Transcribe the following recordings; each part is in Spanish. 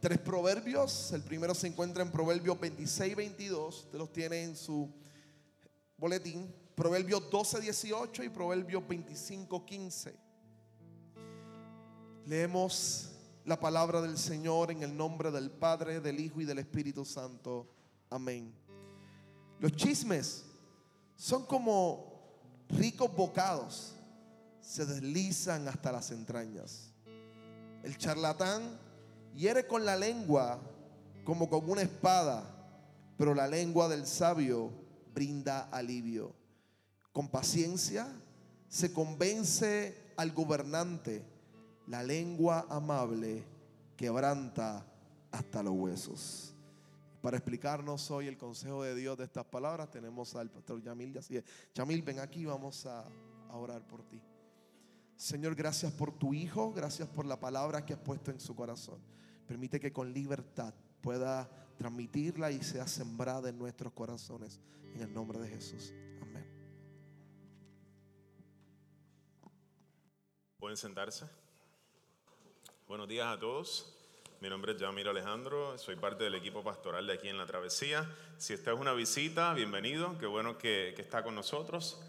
tres proverbios. El primero se encuentra en Proverbios 26, 22. Usted los tiene en su boletín. Proverbios 12, 18 y Proverbios 25, 15. Leemos la palabra del Señor en el nombre del Padre, del Hijo y del Espíritu Santo. Amén. Los chismes son como ricos bocados, se deslizan hasta las entrañas. El charlatán hiere con la lengua como con una espada, pero la lengua del sabio brinda alivio. Con paciencia se convence al gobernante. La lengua amable quebranta hasta los huesos. Para explicarnos hoy el consejo de Dios de estas palabras, tenemos al pastor Yamil. Yamil, ven aquí, vamos a orar por ti. Señor, gracias por tu Hijo, gracias por la palabra que has puesto en su corazón. Permite que con libertad pueda transmitirla y sea sembrada en nuestros corazones. En el nombre de Jesús. Amén. Pueden sentarse. Buenos días a todos. Mi nombre es Yamir Alejandro, soy parte del equipo pastoral de aquí en La Travesía. Si esta es una visita, bienvenido, qué bueno que, que está con nosotros.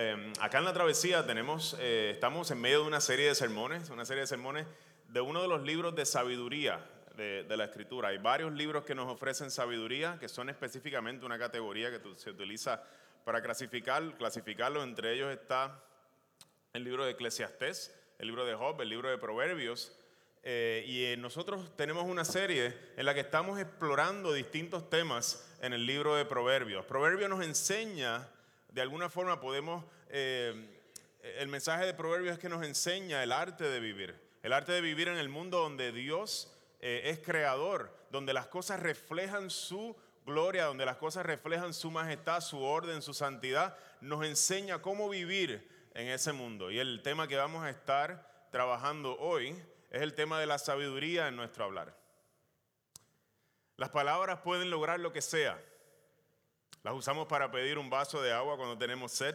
Eh, acá en La Travesía tenemos, eh, estamos en medio de una serie de sermones, una serie de sermones de uno de los libros de sabiduría de, de, la escritura. Hay varios libros que nos ofrecen sabiduría, que son específicamente una categoría que se utiliza para clasificar, clasificarlo. Entre ellos está el libro de Eclesiastés, el libro de Job, el libro de Proverbios. Eh, y eh, nosotros tenemos una serie en la que estamos explorando distintos temas en el libro de Proverbios. Proverbios nos enseña, de alguna forma podemos, eh, el mensaje de Proverbios es que nos enseña el arte de vivir, el arte de vivir en el mundo donde Dios eh, es creador, donde las cosas reflejan su gloria, donde las cosas reflejan su majestad, su orden, su santidad, nos enseña cómo vivir en ese mundo. Y el tema que vamos a estar trabajando hoy es el tema de la sabiduría en nuestro hablar. Las palabras pueden lograr lo que sea. Las usamos para pedir un vaso de agua cuando tenemos sed,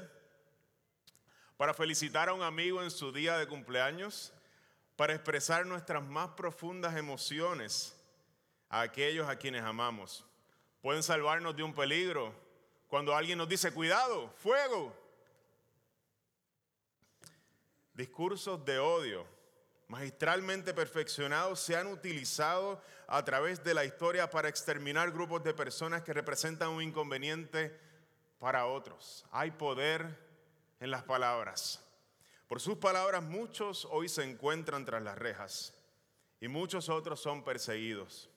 para felicitar a un amigo en su día de cumpleaños, para expresar nuestras más profundas emociones a aquellos a quienes amamos. Pueden salvarnos de un peligro cuando alguien nos dice, cuidado, fuego. Discursos de odio magistralmente perfeccionados se han utilizado a través de la historia para exterminar grupos de personas que representan un inconveniente para otros. Hay poder en las palabras. Por sus palabras muchos hoy se encuentran tras las rejas y muchos otros son perseguidos.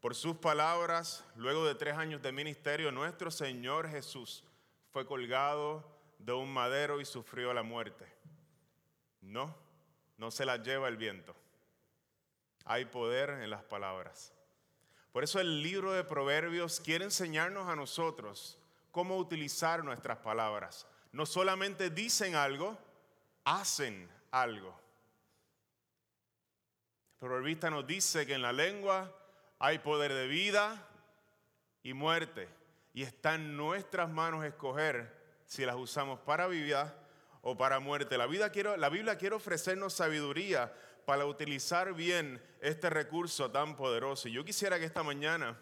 Por sus palabras, luego de tres años de ministerio, nuestro Señor Jesús fue colgado de un madero y sufrió la muerte. No, no se la lleva el viento. Hay poder en las palabras. Por eso el libro de Proverbios quiere enseñarnos a nosotros cómo utilizar nuestras palabras. No solamente dicen algo, hacen algo. El proverbista nos dice que en la lengua hay poder de vida y muerte. Y está en nuestras manos escoger si las usamos para vida o para muerte. La, vida quiero, la Biblia quiere ofrecernos sabiduría para utilizar bien este recurso tan poderoso. Y yo quisiera que esta mañana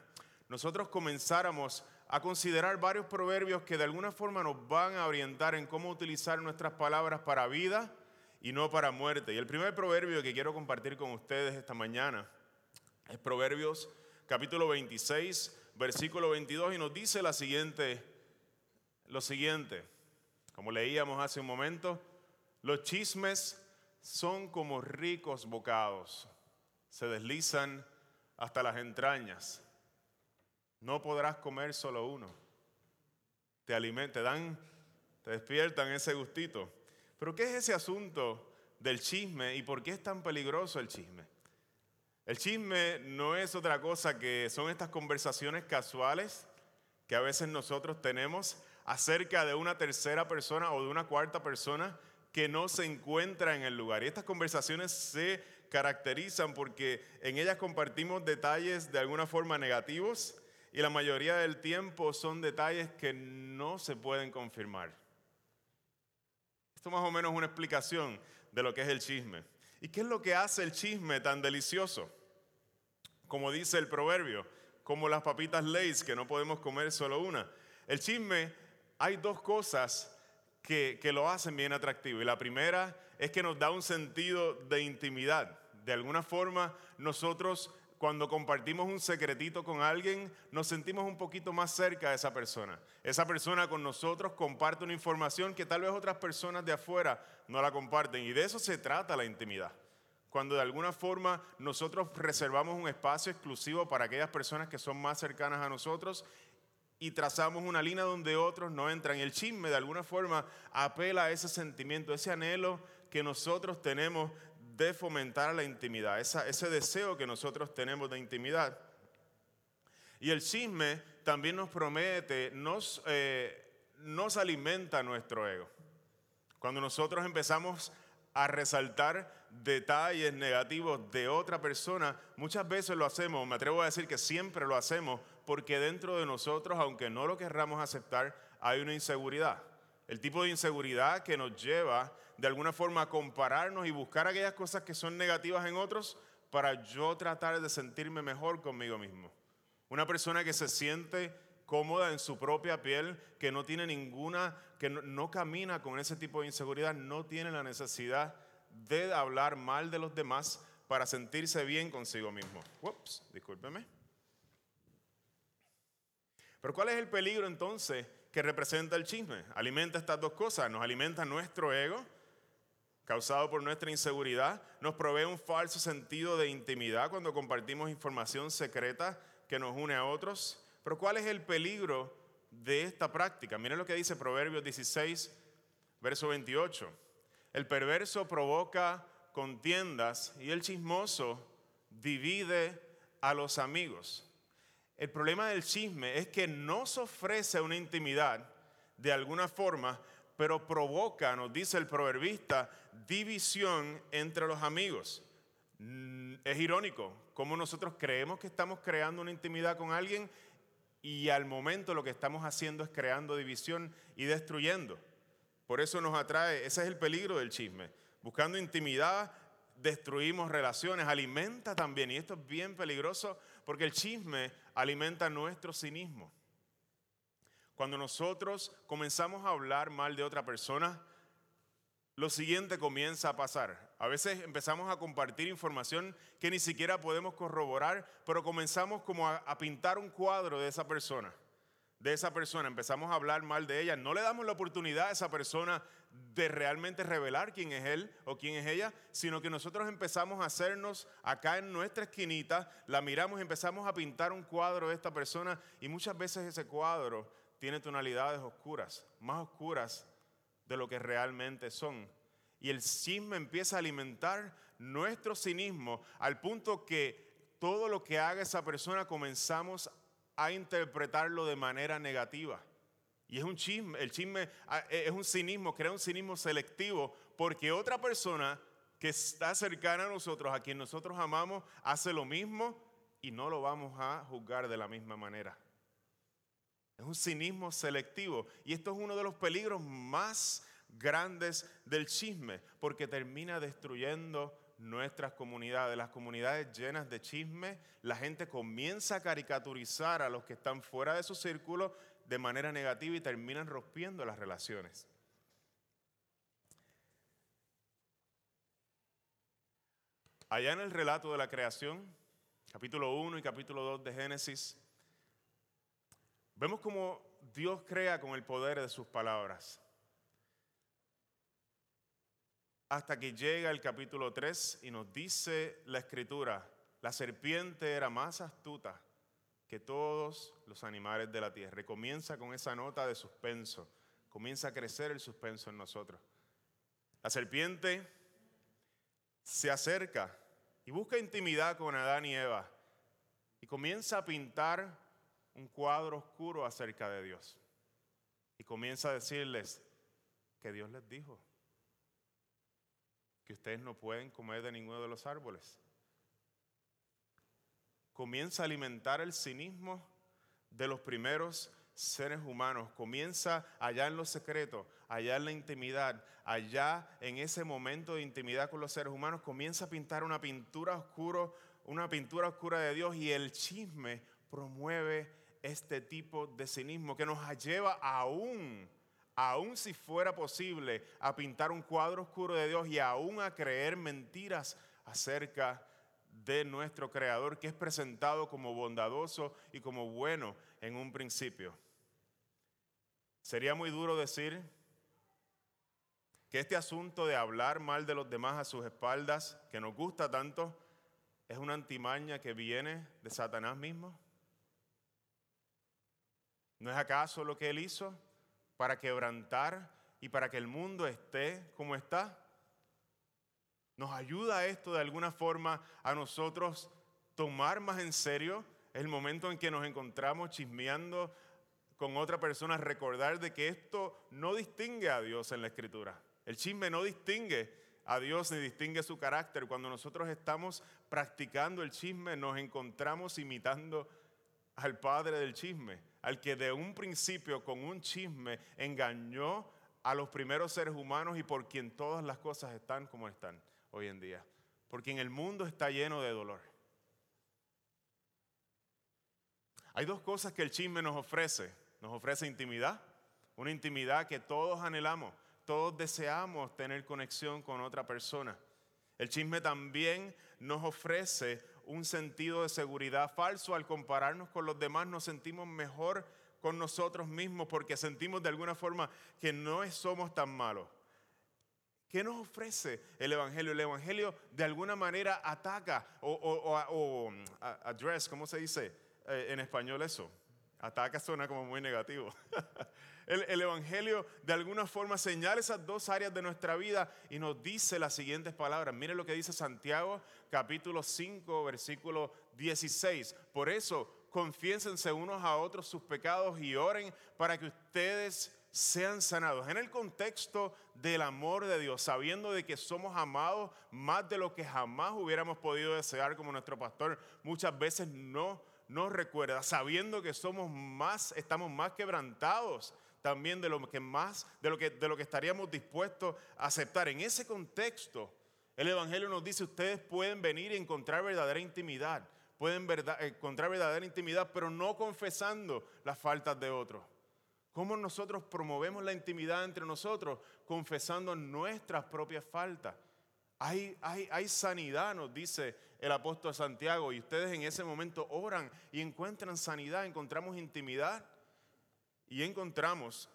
nosotros comenzáramos a considerar varios proverbios que de alguna forma nos van a orientar en cómo utilizar nuestras palabras para vida y no para muerte. Y el primer proverbio que quiero compartir con ustedes esta mañana es Proverbios capítulo 26, versículo 22 y nos dice la lo siguiente, como leíamos hace un momento, los chismes son como ricos bocados, se deslizan hasta las entrañas. No podrás comer solo uno. Te alimentan, dan, te despiertan ese gustito. Pero ¿qué es ese asunto del chisme y por qué es tan peligroso el chisme? El chisme no es otra cosa que son estas conversaciones casuales que a veces nosotros tenemos acerca de una tercera persona o de una cuarta persona que no se encuentra en el lugar. Y estas conversaciones se caracterizan porque en ellas compartimos detalles de alguna forma negativos y la mayoría del tiempo son detalles que no se pueden confirmar. Esto más o menos es una explicación de lo que es el chisme. ¿Y qué es lo que hace el chisme tan delicioso? Como dice el proverbio, como las papitas Lay's que no podemos comer solo una. El chisme, hay dos cosas que, que lo hacen bien atractivo. Y la primera es que nos da un sentido de intimidad. De alguna forma, nosotros cuando compartimos un secretito con alguien, nos sentimos un poquito más cerca de esa persona. Esa persona con nosotros comparte una información que tal vez otras personas de afuera no la comparten. Y de eso se trata la intimidad. Cuando de alguna forma nosotros reservamos un espacio exclusivo para aquellas personas que son más cercanas a nosotros y trazamos una línea donde otros no entran. El chisme de alguna forma apela a ese sentimiento, ese anhelo que nosotros tenemos de fomentar la intimidad, ese deseo que nosotros tenemos de intimidad. Y el chisme también nos promete, nos, eh, nos alimenta nuestro ego. Cuando nosotros empezamos a resaltar detalles negativos de otra persona, muchas veces lo hacemos, me atrevo a decir que siempre lo hacemos, porque dentro de nosotros, aunque no lo querramos aceptar, hay una inseguridad. El tipo de inseguridad que nos lleva de alguna forma a compararnos y buscar aquellas cosas que son negativas en otros para yo tratar de sentirme mejor conmigo mismo. Una persona que se siente cómoda en su propia piel, que no tiene ninguna, que no, camina con ese tipo de inseguridad, no tiene la necesidad de hablar mal de los demás para sentirse bien consigo mismo. Ups, discúlpeme. Pero ¿cuál es el peligro entonces que representa el chisme? Alimenta estas dos cosas, nos alimenta nuestro ego, causado por nuestra inseguridad, nos provee un falso sentido de intimidad cuando compartimos información secreta que nos une a otros. Pero ¿cuál es el peligro de esta práctica? Miren lo que dice Proverbios 16, verso 28. El perverso provoca contiendas y el chismoso divide a los amigos. El problema del chisme es que no se ofrece una intimidad de alguna forma, pero provoca, nos dice el proverbista, división entre los amigos. Mm, es irónico cómo nosotros creemos que estamos creando una intimidad con alguien y al momento lo que estamos haciendo es creando división y destruyendo. Por eso nos atrae, ese es el peligro del chisme. Buscando intimidad, destruimos relaciones, alimenta también, y esto es bien peligroso porque el chisme alimenta nuestro cinismo. Cuando nosotros comenzamos a hablar mal de otra persona, lo siguiente comienza a pasar. A veces empezamos a compartir información que ni siquiera podemos corroborar, pero comenzamos como a, pintar un cuadro de esa persona. De esa persona, empezamos a hablar mal de ella. No le damos la oportunidad a esa persona de realmente revelar quién es él o quién es ella, sino que nosotros empezamos a hacernos acá en nuestra esquinita, la miramos y empezamos a pintar un cuadro de esta persona y muchas veces ese cuadro tiene tonalidades oscuras, más oscuras de lo que realmente son. Y el chisme empieza a alimentar nuestro cinismo al punto que todo lo que haga esa persona comenzamos a interpretarlo de manera negativa. Y es un chisme, el chisme ah, eh, es un cinismo, crea un cinismo selectivo porque otra persona que está cercana a nosotros, a quien nosotros amamos, hace lo mismo y no lo vamos a juzgar de la misma manera. Es un cinismo selectivo. Y esto es uno de los peligros más grandes del chisme, porque termina destruyendo nuestras comunidades, las comunidades llenas de chisme, la gente comienza a caricaturizar a los que están fuera de su círculo de manera negativa y terminan rompiendo las relaciones. Allá en el relato de la creación, capítulo 1 y capítulo 2 de Génesis, Vemos cómo Dios crea con el poder de sus palabras. Hasta que llega el capítulo 3 y nos dice la escritura la serpiente era más astuta que todos los animales de la tierra. Comienza con esa nota de suspenso. Comienza a crecer el suspenso en nosotros. La serpiente se acerca y busca intimidad con Adán y Eva y comienza a pintar un cuadro oscuro acerca de Dios. Y comienza a decirles que Dios les dijo que ustedes no pueden comer de ninguno de los árboles comienza a alimentar el cinismo de los primeros seres humanos. Comienza allá en lo secreto, allá en la intimidad, allá en ese momento de intimidad con los seres humanos, comienza a pintar una pintura oscura, una pintura oscura de Dios y el chisme promueve este tipo de cinismo que nos lleva aún, aún si fuera posible, a pintar un cuadro oscuro de Dios y aún a creer mentiras acerca de nuestro Creador, que es presentado como bondadoso y como bueno en un principio. Sería muy duro decir que este asunto de hablar mal de los demás a sus espaldas, que nos gusta tanto, es una antimaña que viene de Satanás mismo. ¿No es acaso lo que él hizo para quebrantar y para que el mundo esté como está? ¿Nos ayuda esto de alguna forma a nosotros tomar más en serio el momento en que nos encontramos chismeando con otra persona, recordar de que esto no distingue a Dios en la escritura? El chisme no distingue a Dios ni distingue su carácter. Cuando nosotros estamos practicando el chisme, nos encontramos imitando al padre del chisme, al que de un principio con un chisme engañó a los primeros seres humanos y por quien todas las cosas están como están hoy en día, porque en el mundo está lleno de dolor. Hay dos cosas que el chisme nos ofrece. Nos ofrece intimidad, una intimidad que todos anhelamos, todos deseamos tener conexión con otra persona. El chisme también nos ofrece un sentido de seguridad falso. Al compararnos con los demás nos sentimos mejor con nosotros mismos porque sentimos de alguna forma que no somos tan malos. ¿Qué nos ofrece el Evangelio? El Evangelio de alguna manera ataca o, o, address, ¿cómo se dice eh, en español eso? Ataca suena como muy negativo. el, el, Evangelio de alguna forma señala esas dos áreas de nuestra vida y nos dice las siguientes palabras. Mire lo que dice Santiago capítulo 5 versículo 16. Por eso confiénsense unos a otros sus pecados y oren para que ustedes sean sanados. En el contexto del amor de Dios, sabiendo de que somos amados más de lo que jamás hubiéramos podido desear como nuestro pastor, muchas veces no nos recuerda, sabiendo que somos más, estamos más quebrantados también de lo que más, de lo que, de lo que estaríamos dispuestos a aceptar. En ese contexto, el Evangelio nos dice, ustedes pueden venir y encontrar verdadera intimidad, pueden encontrar verdadera intimidad, pero no confesando las faltas de otros. ¿Cómo nosotros promovemos la intimidad entre nosotros? Confesando nuestras propias faltas. Hay, hay, hay, sanidad, nos dice el apóstol Santiago, y ustedes en ese momento oran y encuentran sanidad, encontramos intimidad y encontramos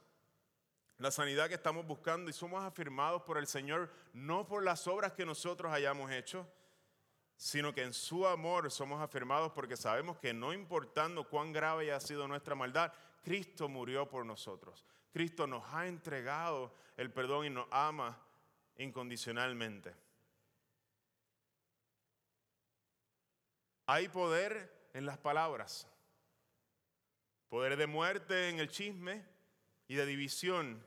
la sanidad que estamos buscando y somos afirmados por el Señor, no por las obras que nosotros hayamos hecho, sino que en su amor somos afirmados porque sabemos que no importando cuán grave haya sido nuestra maldad, Cristo murió por nosotros. Cristo nos ha entregado el perdón y nos ama incondicionalmente. Hay poder en las palabras, poder de muerte en el chisme y de división.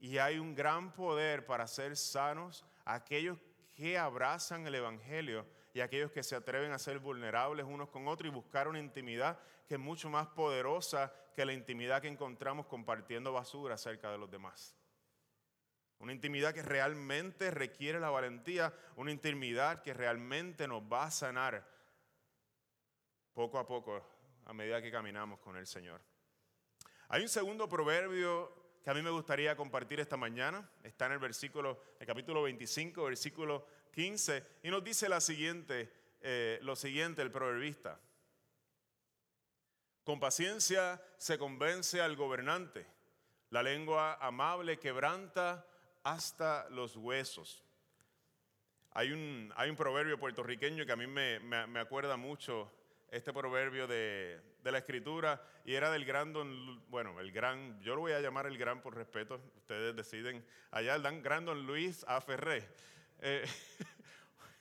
Y hay un gran poder para ser sanos aquellos que abrazan el Evangelio y aquellos que se atreven a ser vulnerables unos con otros y buscar una intimidad que es mucho más poderosa que la intimidad que encontramos compartiendo basura cerca de los demás. Una intimidad que realmente requiere la valentía, una intimidad que realmente nos va a sanar poco a poco a medida que caminamos con el Señor. Hay un segundo proverbio que a mí me gustaría compartir esta mañana. Está en el versículo, el capítulo 25, versículo 15, y nos dice la siguiente, eh, lo siguiente el proverbista. Con paciencia se convence al gobernante. La lengua amable quebranta hasta los huesos. Hay un, hay un proverbio puertorriqueño que a mí me, me, acuerda mucho este proverbio de, de, la escritura y era del gran don, bueno, el gran, yo lo voy a llamar el gran por respeto, ustedes deciden, allá el gran don Luis A. Ferré. Eh,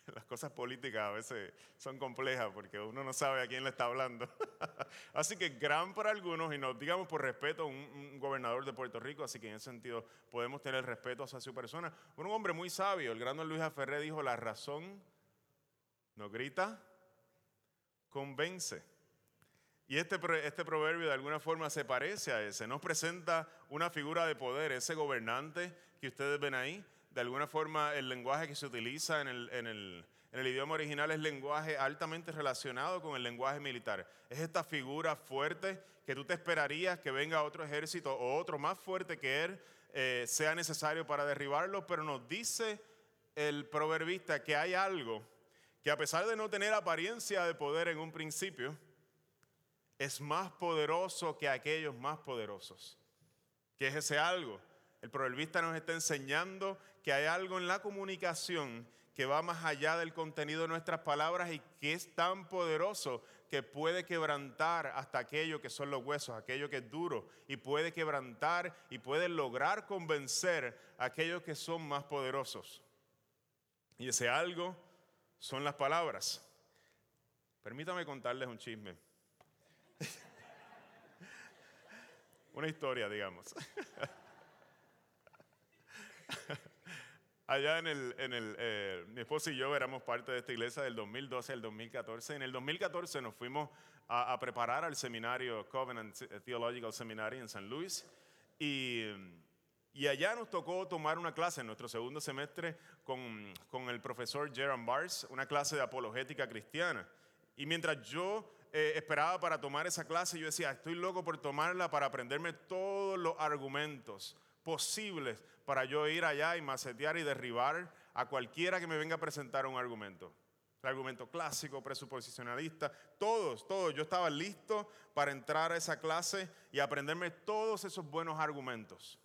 las cosas políticas a veces son complejas porque uno no sabe a quién le está hablando. así que gran para algunos y nos digamos por respeto a un, gobernador de Puerto Rico, así que en ese sentido podemos tener respeto hacia su persona. Un hombre muy sabio, el gran Luis Aferré dijo, la razón no grita, convence. Y este, este proverbio de alguna forma se parece a ese, nos presenta una figura de poder, ese gobernante que ustedes ven ahí, de alguna forma el lenguaje que se utiliza en el, idioma original es lenguaje altamente relacionado con el lenguaje militar. Es esta figura fuerte que tú te esperarías que venga otro ejército o otro más fuerte que él eh, sea necesario para derribarlo, pero nos dice el proverbista que hay algo que a pesar de no tener apariencia de poder en un principio, es más poderoso que aquellos más poderosos. ¿Qué es ese algo? El proverbista nos está enseñando que hay algo en la comunicación que va más allá del contenido de nuestras palabras y que es tan poderoso que puede quebrantar hasta aquello que son los huesos, aquello que es duro, y puede quebrantar y puede lograr convencer a aquellos que son más poderosos. Y ese algo son las palabras. Permítame contarles un chisme. Una historia, digamos. Allá en el, en el eh, mi esposo y yo éramos parte de esta iglesia del 2012 al 2014. En el 2014 nos fuimos a, preparar al seminario Covenant Theological Seminary en San Luis y, y, allá nos tocó tomar una clase en nuestro segundo semestre con, con el profesor Jerome Bars, una clase de apologética cristiana. Y mientras yo eh, esperaba para tomar esa clase, yo decía, estoy loco por tomarla para aprenderme todos los argumentos posibles para yo ir allá y macetear y derribar a cualquiera que me venga a presentar un argumento. El argumento clásico, presuposicionalista, todos, todos. Yo estaba listo para entrar a esa clase y aprenderme todos esos buenos argumentos.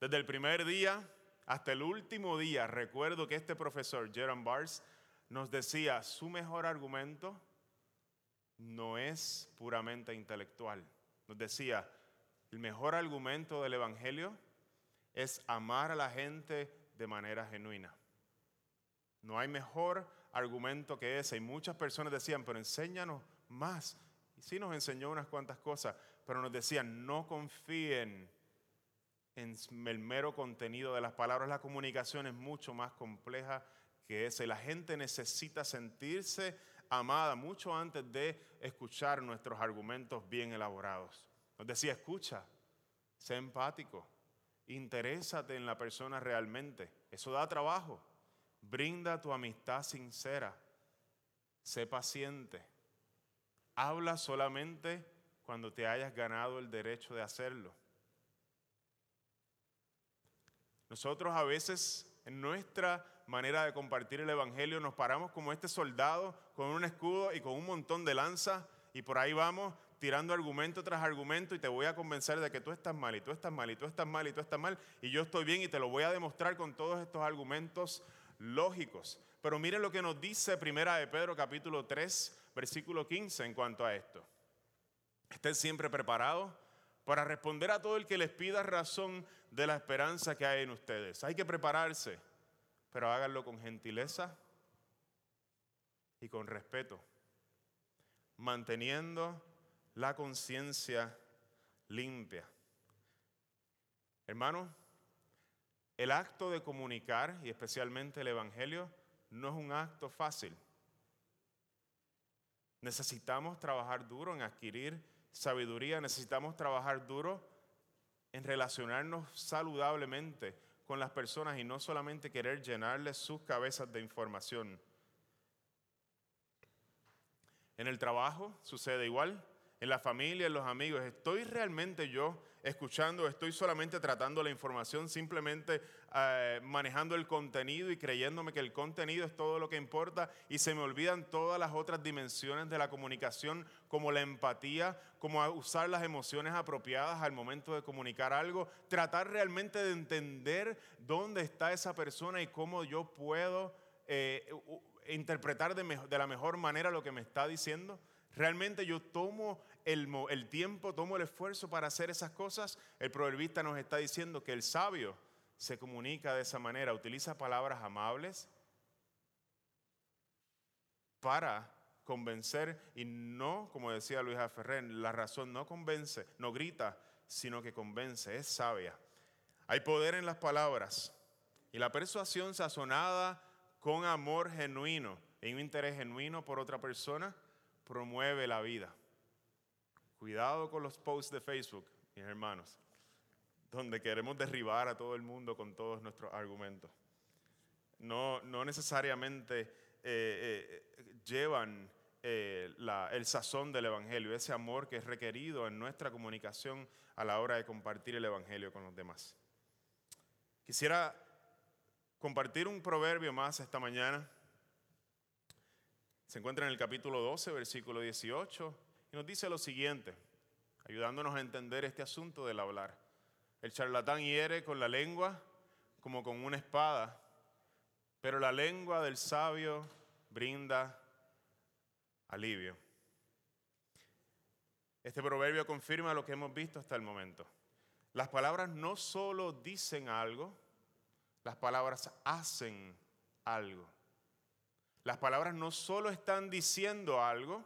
Desde el primer día hasta el último día, recuerdo que este profesor, Jerome Bars, nos decía, su mejor argumento no es puramente intelectual. Nos decía, el mejor argumento del Evangelio es amar a la gente de manera genuina. No hay mejor argumento que ese. Y muchas personas decían, pero enséñanos más. Y sí nos enseñó unas cuantas cosas, pero nos decían, no confíen en el mero contenido de las palabras. La comunicación es mucho más compleja que ese. La gente necesita sentirse amada mucho antes de escuchar nuestros argumentos bien elaborados. Nos decía, escucha, sé empático, Interésate en la persona realmente. Eso da trabajo. Brinda tu amistad sincera. Sé paciente. Habla solamente cuando te hayas ganado el derecho de hacerlo. Nosotros a veces en nuestra manera de compartir el Evangelio nos paramos como este soldado con un escudo y con un montón de lanza y por ahí vamos tirando argumento tras argumento y te voy a convencer de que tú estás mal y tú estás mal y tú estás mal y tú estás mal y yo estoy bien y te lo voy a demostrar con todos estos argumentos lógicos. Pero miren lo que nos dice Primera de Pedro capítulo 3, versículo 15 en cuanto a esto. Estén siempre preparados para responder a todo el que les pida razón de la esperanza que hay en ustedes. Hay que prepararse, pero háganlo con gentileza y con respeto, manteniendo la conciencia limpia. Hermano, el acto de comunicar, y especialmente el Evangelio, no es un acto fácil. Necesitamos trabajar duro en adquirir sabiduría, necesitamos trabajar duro en relacionarnos saludablemente con las personas y no solamente querer llenarles sus cabezas de información. En el trabajo sucede igual en la familia, en los amigos, ¿estoy realmente yo escuchando? ¿Estoy solamente tratando la información, simplemente eh, manejando el contenido y creyéndome que el contenido es todo lo que importa y se me olvidan todas las otras dimensiones de la comunicación, como la empatía, como usar las emociones apropiadas al momento de comunicar algo, tratar realmente de entender dónde está esa persona y cómo yo puedo eh, interpretar de, de, la mejor manera lo que me está diciendo? ¿Realmente yo tomo el, tiempo, tomo el esfuerzo para hacer esas cosas? El proverbista nos está diciendo que el sabio se comunica de esa manera, utiliza palabras amables para convencer y no, como decía Luisa Ferrer, la razón no convence, no grita, sino que convence, es sabia. Hay poder en las palabras y la persuasión sazonada con amor genuino y un interés genuino por otra persona promueve la vida. Cuidado con los posts de Facebook, mis hermanos, donde queremos derribar a todo el mundo con todos nuestros argumentos. No, no necesariamente eh, eh, llevan eh, el sazón del Evangelio, ese amor que es requerido en nuestra comunicación a la hora de compartir el Evangelio con los demás. Quisiera compartir un proverbio más esta mañana. Se encuentra en el capítulo 12, versículo 18, y nos dice lo siguiente, ayudándonos a entender este asunto del hablar. El charlatán hiere con la lengua como con una espada, pero la lengua del sabio brinda alivio. Este proverbio confirma lo que hemos visto hasta el momento. Las palabras no solo dicen algo, las palabras hacen algo. Las palabras no solo están diciendo algo,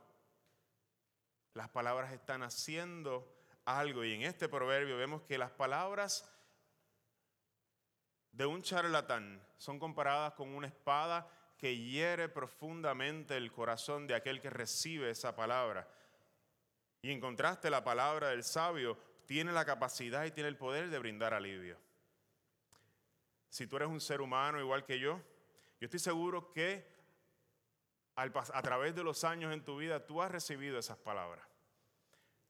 las palabras están haciendo algo. Y en este proverbio vemos que las palabras de un charlatán son comparadas con una espada que hiere profundamente el corazón de aquel que recibe esa palabra. Y en contraste, la palabra del sabio tiene la capacidad y tiene el poder de brindar alivio. Si tú eres un ser humano igual que yo, yo estoy seguro que a través de los años en tu vida tú has recibido esas palabras.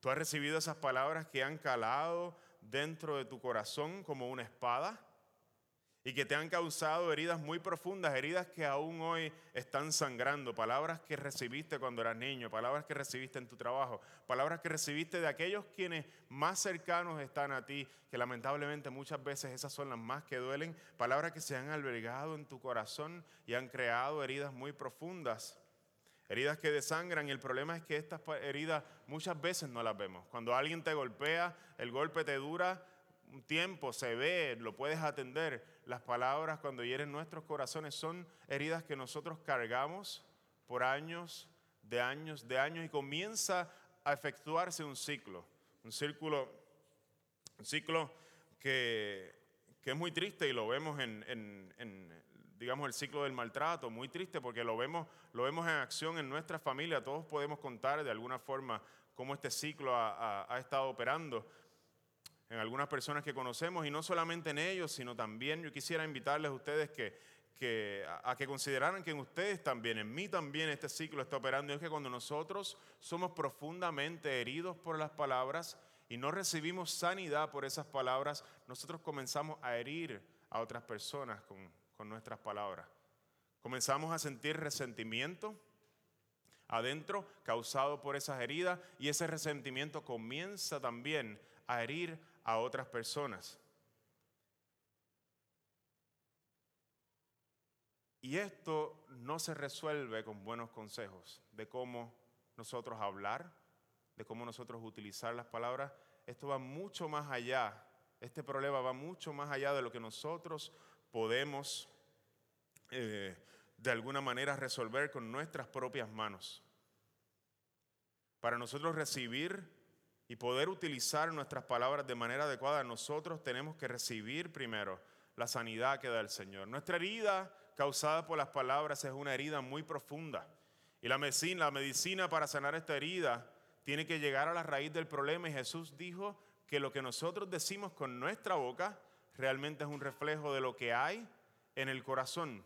Tú has recibido esas palabras que han calado dentro de tu corazón como una espada y que te han causado heridas muy profundas, heridas que aún hoy están sangrando, palabras que recibiste cuando eras niño, palabras que recibiste en tu trabajo, palabras que recibiste de aquellos quienes más cercanos están a ti, que lamentablemente muchas veces esas son las más que duelen, palabras que se han albergado en tu corazón y han creado heridas muy profundas. Heridas que desangran y el problema es que estas heridas muchas veces no las vemos. Cuando alguien te golpea, el golpe te dura un tiempo, se ve, lo puedes atender. Las palabras cuando hieren nuestros corazones son heridas que nosotros cargamos por años, de años, de años y comienza a efectuarse un ciclo, un círculo, un ciclo que, es muy triste y lo vemos en, digamos, el ciclo del maltrato, muy triste porque lo vemos, lo vemos en acción en nuestra familia, todos podemos contar de alguna forma cómo este ciclo ha estado operando en algunas personas que conocemos y no solamente en ellos, sino también yo quisiera invitarles a ustedes que, a, que consideraran que en ustedes también, en mí también este ciclo está operando. Y es que cuando nosotros somos profundamente heridos por las palabras y no recibimos sanidad por esas palabras, nosotros comenzamos a herir a otras personas con, con nuestras palabras. Comenzamos a sentir resentimiento adentro causado por esas heridas y ese resentimiento comienza también a herir a otras personas. Y esto no se resuelve con buenos consejos de cómo nosotros hablar, de cómo nosotros utilizar las palabras. Esto va mucho más allá, este problema va mucho más allá de lo que nosotros podemos eh, de alguna manera resolver con nuestras propias manos. Para nosotros recibir y poder utilizar nuestras palabras de manera adecuada, nosotros tenemos que recibir primero la sanidad que da el Señor. Nuestra herida causada por las palabras es una herida muy profunda. Y la medicina, para sanar esta herida tiene que llegar a la raíz del problema. Y Jesús dijo que lo que nosotros decimos con nuestra boca realmente es un reflejo de lo que hay en el corazón.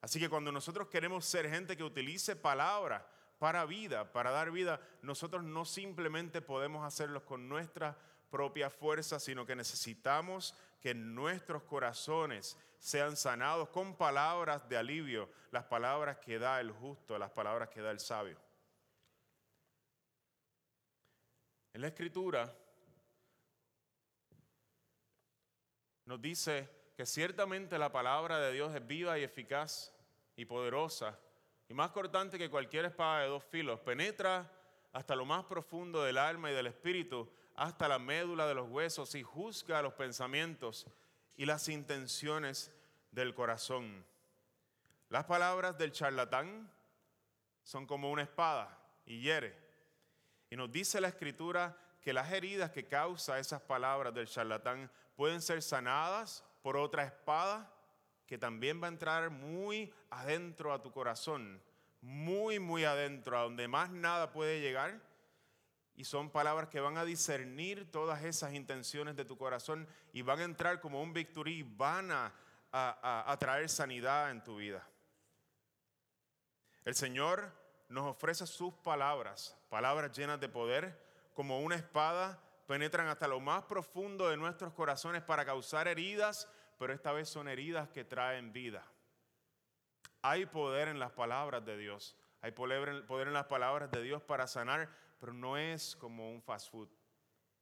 Así que cuando nosotros queremos ser gente que utilice palabras para vida, para dar vida, nosotros no simplemente podemos hacerlo con nuestra propia fuerza, sino que necesitamos que nuestros corazones sean sanados con palabras de alivio, las palabras que da el justo, las palabras que da el sabio. En la escritura nos dice que ciertamente la palabra de Dios es viva y eficaz y poderosa y más cortante que cualquier espada de dos filos. Penetra hasta lo más profundo del alma y del espíritu, hasta la médula de los huesos y juzga los pensamientos y las intenciones del corazón. Las palabras del charlatán son como una espada y hiere. Y nos dice la escritura que las heridas que causa esas palabras del charlatán pueden ser sanadas por otra espada que también va a entrar muy adentro a tu corazón, muy, muy adentro, a donde más nada puede llegar. Y son palabras que van a discernir todas esas intenciones de tu corazón y van a entrar como un victory van a, a traer sanidad en tu vida. El Señor nos ofrece sus palabras, palabras llenas de poder, como una espada, penetran hasta lo más profundo de nuestros corazones para causar heridas, pero esta vez son heridas que traen vida. Hay poder en las palabras de Dios, hay poder en las palabras de Dios para sanar, pero no es como un fast food.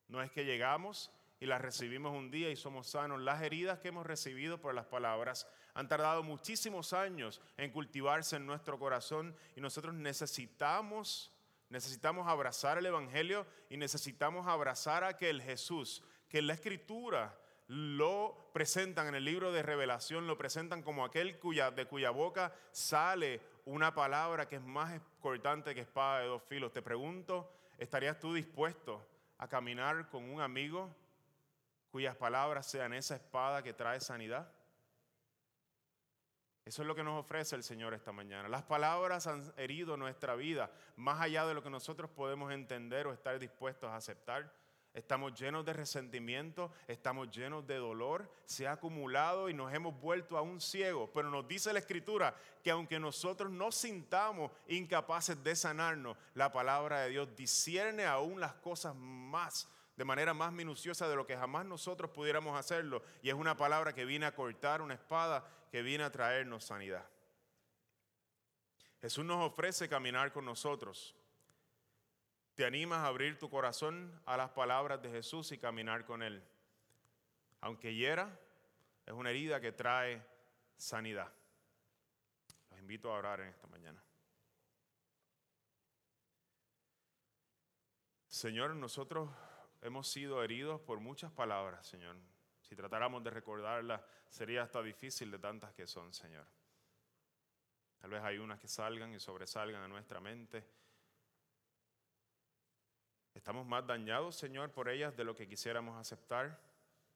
No es que llegamos y las recibimos un día y somos sanos. Las heridas que hemos recibido por las palabras han tardado muchísimos años en cultivarse en nuestro corazón y nosotros necesitamos, necesitamos abrazar el Evangelio y necesitamos abrazar a aquel Jesús que en la Escritura lo presentan en el libro de revelación, lo presentan como aquel cuya, de cuya boca sale una palabra que es más cortante que espada de dos filos. Te pregunto, ¿estarías tú dispuesto a caminar con un amigo cuyas palabras sean esa espada que trae sanidad? Eso es lo que nos ofrece el Señor esta mañana. Las palabras han herido nuestra vida más allá de lo que nosotros podemos entender o estar dispuestos a aceptar. Estamos llenos de resentimiento, estamos llenos de dolor, se ha acumulado y nos hemos vuelto a un ciego. Pero nos dice la Escritura que aunque nosotros no sintamos incapaces de sanarnos, la palabra de Dios discierne aún las cosas más de manera más minuciosa de lo que jamás nosotros pudiéramos hacerlo. Y es una palabra que viene a cortar una espada, que viene a traernos sanidad. Jesús nos ofrece caminar con nosotros. ¿Te animas a abrir tu corazón a las palabras de Jesús y caminar con Él? Aunque hiera, es una herida que trae sanidad. Los invito a orar en esta mañana. Señor, nosotros hemos sido heridos por muchas palabras, Señor. Si tratáramos de recordarlas, sería hasta difícil de tantas que son, Señor. Tal vez hay unas que salgan y sobresalgan a nuestra mente. Estamos más dañados, Señor, por ellas de lo que quisiéramos aceptar.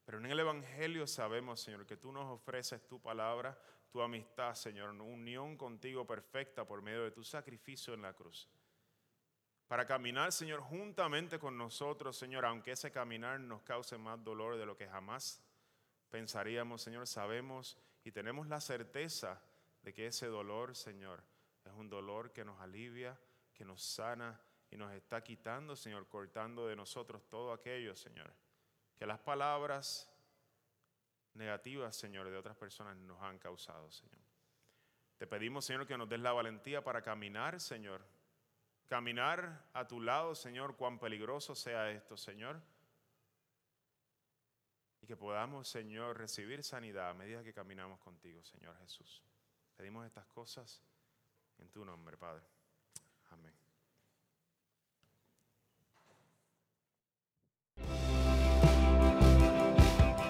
Pero en el Evangelio sabemos, Señor, que tú nos ofreces tu palabra, tu amistad, Señor, unión contigo perfecta por medio de tu sacrificio en la cruz para caminar, Señor, juntamente con nosotros, Señor, aunque ese caminar nos cause más dolor de lo que jamás pensaríamos, Señor, sabemos y tenemos la certeza de que ese dolor, Señor, es un dolor que nos alivia, que nos sana y nos está quitando, Señor, cortando de nosotros todo aquello, Señor, que las palabras negativas, Señor, de otras personas nos han causado, Señor. Te pedimos, Señor, que nos des la valentía para caminar, Señor, caminar a tu lado, Señor, cuán peligroso sea esto, Señor. Y que podamos, Señor, recibir sanidad a medida que caminamos contigo, Señor Jesús. Pedimos estas cosas en tu nombre, Padre.